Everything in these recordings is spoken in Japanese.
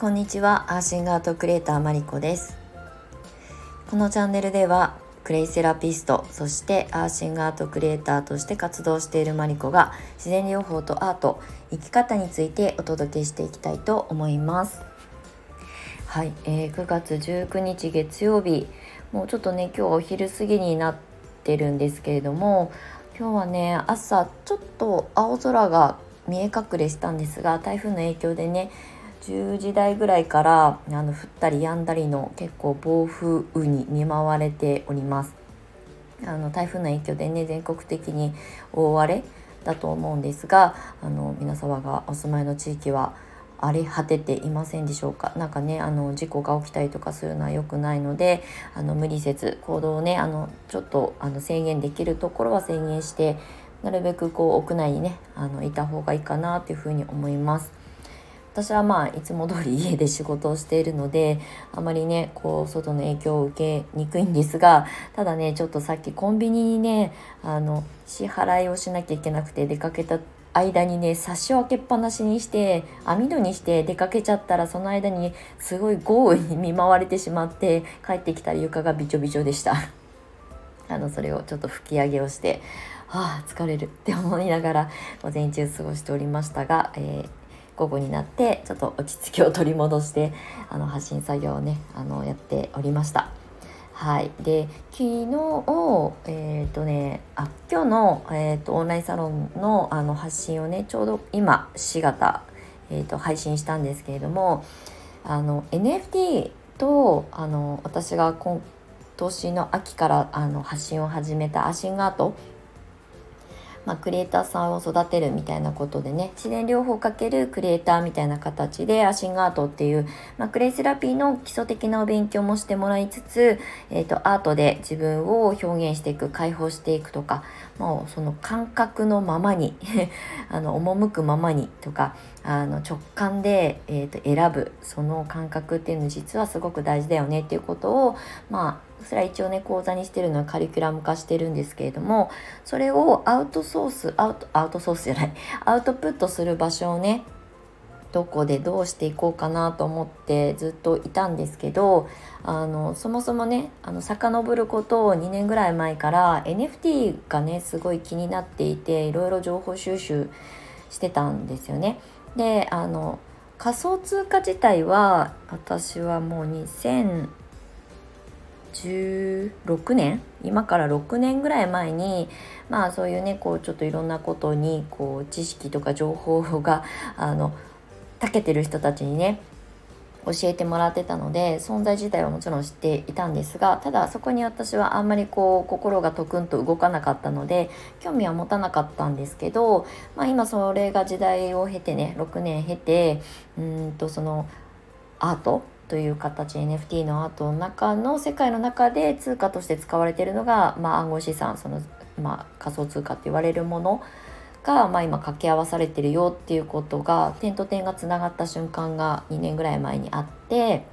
こんにちは。アーシングアートクリエイターマリコです。このチャンネルではクレイセラピストそしてアーシングアートクリエイターとして活動しているマリコが自然療法とアート生き方についてお届けしていきたいと思います。はい、えー、9月19日月曜日もうちょっとね今日お昼過ぎになってるんですけれども今日はね朝ちょっと青空が見え隠れしたんですが台風の影響でね10時台ぐらいからあの降ったり止んだりの結構暴風雨に見舞われておりますあの台風の影響でね全国的に大荒れだと思うんですがあの皆様がお住まいの地域は荒れ果てていませんでしょうか何かねあの事故が起きたりとかするのは良くないのであの無理せず行動をねあのちょっとあの制限できるところは制限してなるべくこう屋内にねあのいた方がいいかなというふうに思います。私はまあいつも通り家で仕事をしているのであまりねこう外の影響を受けにくいんですがただねちょっとさっきコンビニにねあの支払いをしなきゃいけなくて出かけた間にねサッシを開けっぱなしにして網戸にして出かけちゃったらその間にすごい豪雨に見舞われてしまって帰ってきたら床がびちょびちょでした。あのそれをちょっと吹き上げをしてはあ疲れるって思いながら午前中過ごしておりましたが、えー午後になってちょっと落ち着きを取り戻してあの発信作業をねあのやっておりました。はい、で昨日えっ、ー、とねあ今日の、えーと、オンラインサロンのあの発信をねちょうど今4型、えーと、配信したんですけれどもあの NFT とあの私が今年の秋からあの発信を始めたアシングアートまあ、クリエイターさんを育てるみたいなことでね自然療法かけるクリエイターみたいな形でアシングアートっていう、まあ、クレイセラピーの基礎的なお勉強もしてもらいつつ、えーと、アートで自分を表現していく解放していくとかもうその感覚のままに あの赴くままにとかあの直感で、えーと選ぶその感覚っていうの実はすごく大事だよねっていうことをまあそれは一応ね講座にしてるのはカリキュラム化してるんですけれどもそれをアウトソースアウトアウトソースじゃない。アウトプットする場所をねどこでどうしていこうかなと思ってずっといたんですけどあのそもそもねあの遡ることを2年ぐらい前から NFT がねすごい気になっていていろいろ情報収集してたんですよね。であの仮想通貨自体は私はもう2016年今から6年ぐらい前にまあそういうねこうちょっといろんなことにこう知識とか情報があの長けてる人たちにね教えてもらってたので存在自体はもちろん知っていたんですがただそこに私はあんまりこう心がとくんと動かなかったので興味は持たなかったんですけど、まあ、今それが時代を経てね6年経てうんとそのアートという形 NFT のアートの中の世界の中で通貨として使われているのが、まあ、暗号資産その、まあ、仮想通貨って言われるものが、まあ、今掛け合わされてるよっていうことが点と点がつながった瞬間が2年ぐらい前にあって。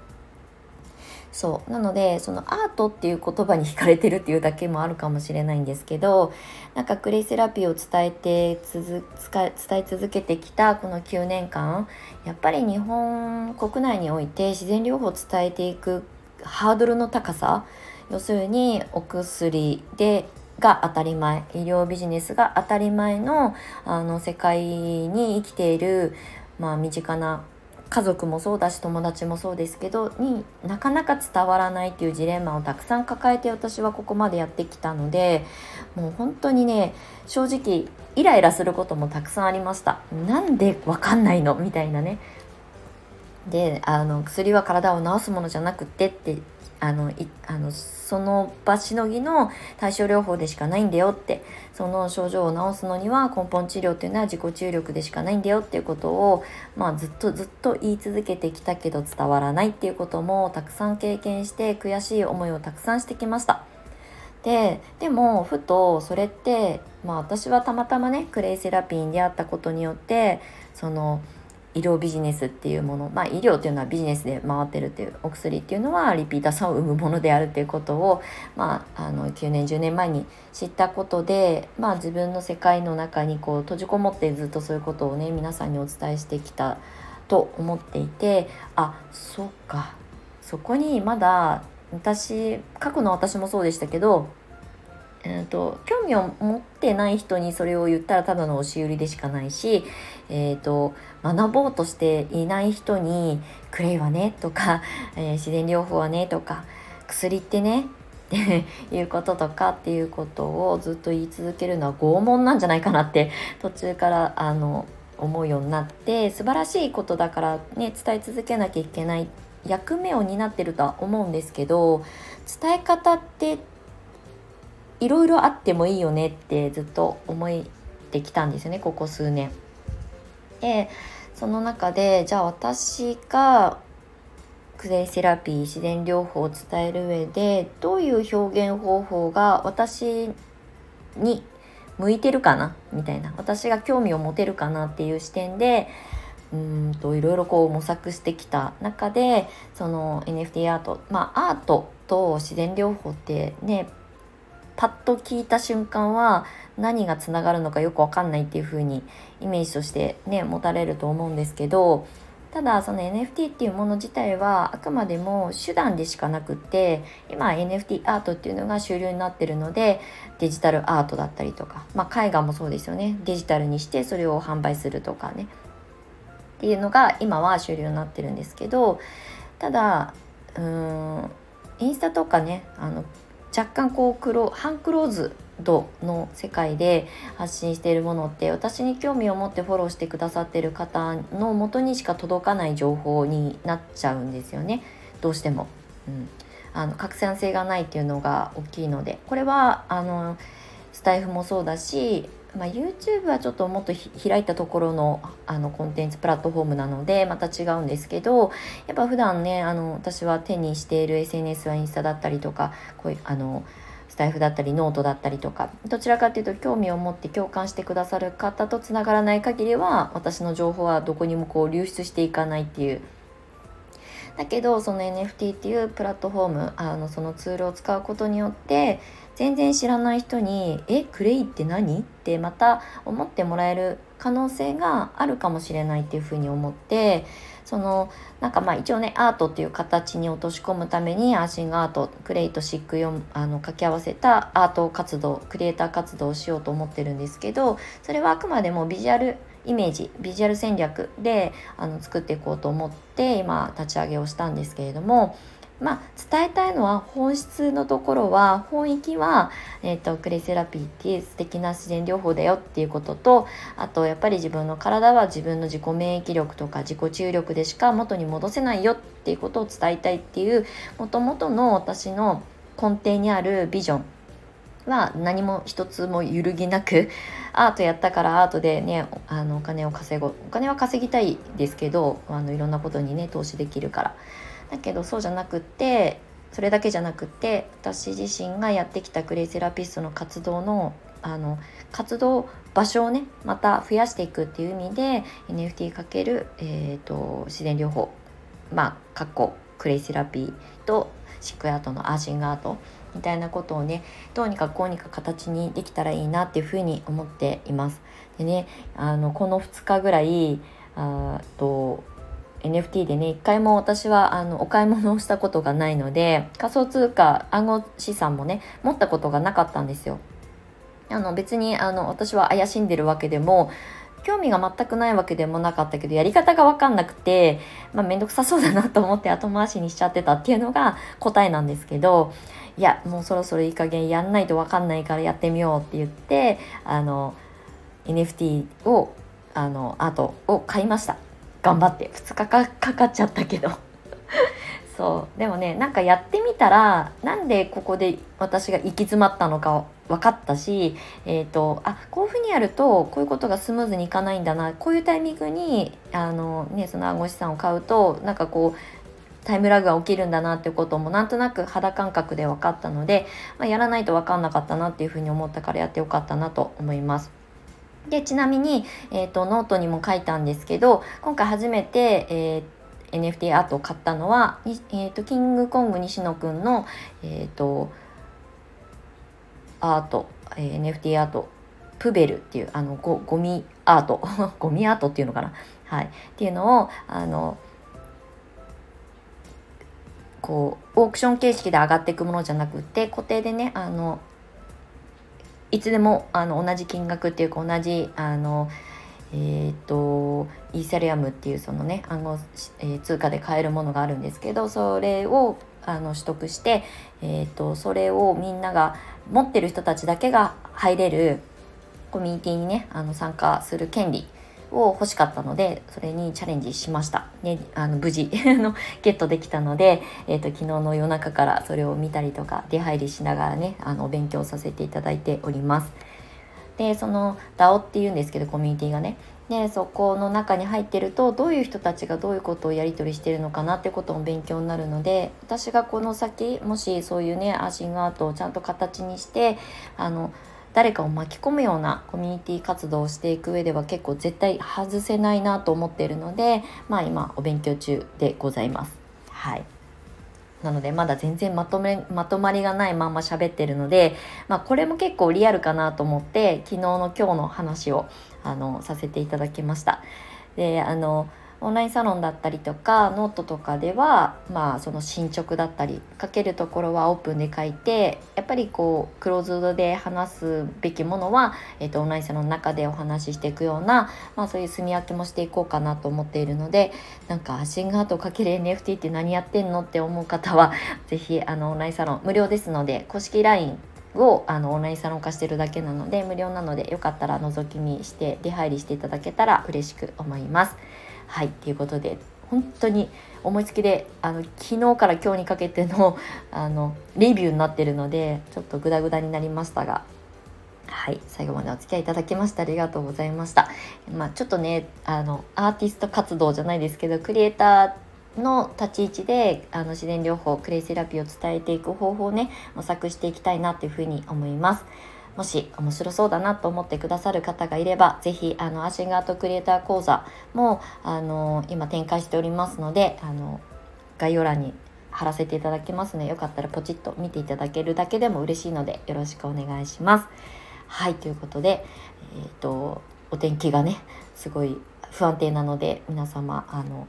そうなのでそのアートっていう言葉に惹かれてるっていうだけもあるかもしれないんですけどなんかクレイセラピーを伝えて伝え続けてきたこの9年間やっぱり日本国内において自然療法を伝えていくハードルの高さ要するにお薬でが当たり前。医療ビジネスが当たり前のあの世界に生きている、まあ、身近な家族もそうだし友達もそうですけどになかなか伝わらないっていうジレンマをたくさん抱えて私はここまでやってきたのでもう本当にね正直イライラすることもたくさんありました。なんでわかんないの？みたいなね。であの薬は体を治すものじゃなくてってあのいあのその場しのぎの対症療法でしかないんだよってその症状を治すのには根本治療っていうのは自己注力でしかないんだよっていうことを、まあ、ずっとずっと言い続けてきたけど伝わらないっていうこともたくさん経験して悔しい思いをたくさんしてきました。ででもふとそれって、まあ、私はたまたまねクレイセラピーに出会ったことによってその医療ビジネスっていうものまあ医療っていうのはビジネスで回ってるっていうお薬っていうのはリピーターさんを生むものであるっていうことを、まあ、あの9年10年前に知ったことで、まあ、自分の世界の中にこう閉じこもってずっとそういうことをね皆さんにお伝えしてきたと思っていてあそうか。そこにまだ私過去の私もそうでしたけどえーと、興味を持ってない人にそれを言ったらただの押し売りでしかないし、えーと、学ぼうとしていない人に「クレイはね」とか、えー、自然療法はね」とか「薬ってね」っ ていうこととかっていうことをずっと言い続けるのは拷問なんじゃないかなって途中からあの思うようになって素晴らしいことだからね伝え続けなきゃいけない役目を担ってるとは思うんですけど伝え方っていろいろあってもいいよねってずっと思ってきたんですよねここ数年。でその中でじゃあ私がクレイセラピー自然療法を伝える上でどういう表現方法が私に向いてるかなみたいな私が興味を持てるかなっていう視点でうんといろいろこう模索してきた中でその NFT アートまあアートと自然療法ってねパッと聞いた瞬間は何がつながるのかよくわかんないっていう風にイメージとしてね持たれると思うんですけどただその NFT っていうもの自体はあくまでも手段でしかなくって今 NFT アートっていうのが主流になってるのでデジタルアートだったりとか、まあ、絵画もそうですよね。デジタルにしてそれを販売するとかね。っていうのが今は主流になってるんですけどただうーんインスタとかねあの若干こうクロ半クローズドの世界で発信しているものって私に興味を持ってフォローしてくださってる方のもとにしか届かない情報になっちゃうんですよね。どうしても。うん、あの拡散性がないっていうのが大きいので。これはあのスタイフもそうだしまあ、YouTube はちょっともっと開いたところのあのコンテンツプラットフォームなのでまた違うんですけどやっぱ普段ねあの私は手にしている SNS はインスタだったりとかこういうあのスタイフだったりノートだったりとかどちらかっていうと興味を持って共感してくださる方とつながらない限りは私の情報はどこにもこう流出していかないっていう。だけどその NFT っていうプラットフォームあのそのツールを使うことによって全然知らない人に「えクレイって何?」ってまた思ってもらえる可能性があるかもしれないっていうふうに思ってそのなんかまあ一応ねアートっていう形に落とし込むためにアーシングアートクレイとシックをあの掛け合わせたアート活動クリエイター活動をしようと思ってるんですけどそれはあくまでもビジュアルイメージビジュアル戦略であの作っていこうと思って今立ち上げをしたんですけれどもまあ、伝えたいのは本質のところは本域は、えーと、クレイセラピーっていう素敵な自然療法だよっていうこととあとやっぱり自分の体は自分の自己免疫力とか自己注力でしか元に戻せないよっていうことを伝えたいっていうもともとの私の根底にあるビジョンは何も一つも揺るぎなくアートやったからアートでねあのお金を稼ごうお金は稼ぎたいですけどあのいろんなことにね投資できるから。だけどそうじゃなくってそれだけじゃなくて私自身がやってきたクレイセラピストの活動のあの活動場所をねまた増やしていくっていう意味で NFT かける、えーと、自然療法まあかっこクレイセラピーとシックアートのアーシングアートみたいなことをねどうにかこうにか形にできたらいいなっていうふうに思っています。でねあのこの2日ぐらいあと NFT でね一回も私はあのお買い物をしたことがないので仮想通貨暗号資産もね持ったことがなかったんですよ。あの別にあの私は怪しんでるわけでも興味が全くないわけでもなかったけどやり方が分かんなくて、まあ、めんどくさそうだなと思って後回しにしちゃってたっていうのが答えなんですけどいやもうそろそろいい加減やんないと分かんないからやってみようって言ってあの NFT をあのアートを買いました。頑張って2日かかっちゃったけど そうでもねなんかやってみたらなんでここで私が行き詰まったのか分かったし、えーと、あこういうふうにやるとこういうことがスムーズにいかないんだなこういうタイミングにあの、ね、その暗号資産を買うとなんかこうタイムラグが起きるんだなってこともなんとなく肌感覚で分かったので、まあ、やらないと分かんなかったなっていうふうに思ったからやってよかったなと思います。でちなみに、えーと、ノートにも書いたんですけど今回初めて、えー、NFT アートを買ったのは、えーと、キングコング西野くんの、えーと、アート、えー、NFT アートプペルっていうあのゴゴミアート ゴミアートっていうのかな。はい。っていうのをあのこうオークション形式で上がっていくものじゃなくて固定でねあのいつでもあの同じ金額っていうか同じあのえーと、イーサリアムっていうそのね暗号、えー、通貨で買えるものがあるんですけどそれをあの取得して、えーと、それをみんなが持ってる人たちだけが入れるコミュニティにねあの参加する権利を欲しかったのでそれにチャレンジしました、ね、あの無事 のゲットできたので、えーと、昨日の夜中からそれを見たりとか出入りしながらねあのお勉強させていただいております。でその DAO っていうんですけどコミュニティがねでそこの中に入ってるとどういう人たちがどういうことをやり取りしてるのかなってことも勉強になるので私がこの先もしそういうねアーシングアートをちゃんと形にしてあの誰かを巻き込むようなコミュニティ活動をしていく上では結構絶対外せないなと思っているのでまあ今お勉強中でございます。はいなのでまだ全然まとめまとまりがないまんま喋ってるので、まあ、これも結構リアルかなと思って昨日の今日の話をあのさせていただきました。であのオンラインサロンだったりとかノートとかではまあその進捗だったり書けるところはオープンで書いてやっぱりこうクローズドで話すべきものは、えーと、オンラインサロンの中でお話ししていくような、まあ、そういう住み分けもしていこうかなと思っているのでなんかシンガートかける NFT って何やってんのって思う方は 是非あのオンラインサロン無料ですので公式 LINE をあのオンラインサロン化してるだけなので無料なのでよかったら覗き見して出入りしていただけたら嬉しく思います。はいということで本当に思いつきであの昨日から今日にかけての あのレビューになってるのでちょっとグダグダになりましたがはい最後までお付き合いいただきましてありがとうございました。まあ、ちょっとねあのアーティスト活動じゃないですけどクリエイターの立ち位置であの自然療法クレイセラピーを伝えていく方法をね模索していきたいなというふうに思います。もし面白そうだなと思ってくださる方がいれば、ぜひ、あの、アシンガートクリエイター講座も、あの、今展開しておりますので、あの、概要欄に貼らせていただきますので、よかったらポチッと見ていただけるだけでも嬉しいので、よろしくお願いします。はい、ということで、えっ、ー、と、お天気がね、すごい不安定なので、皆様、あの、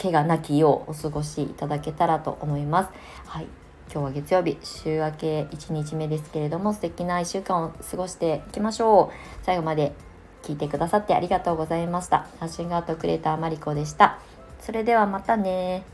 怪我なきようお過ごしいただけたらと思います。はい。今日は月曜日週明け1日目ですけれども素敵な1週間を過ごしていきましょう。最後まで聞いてくださってありがとうございました。ハッシングアートクレーターマリコでした。それではまたね。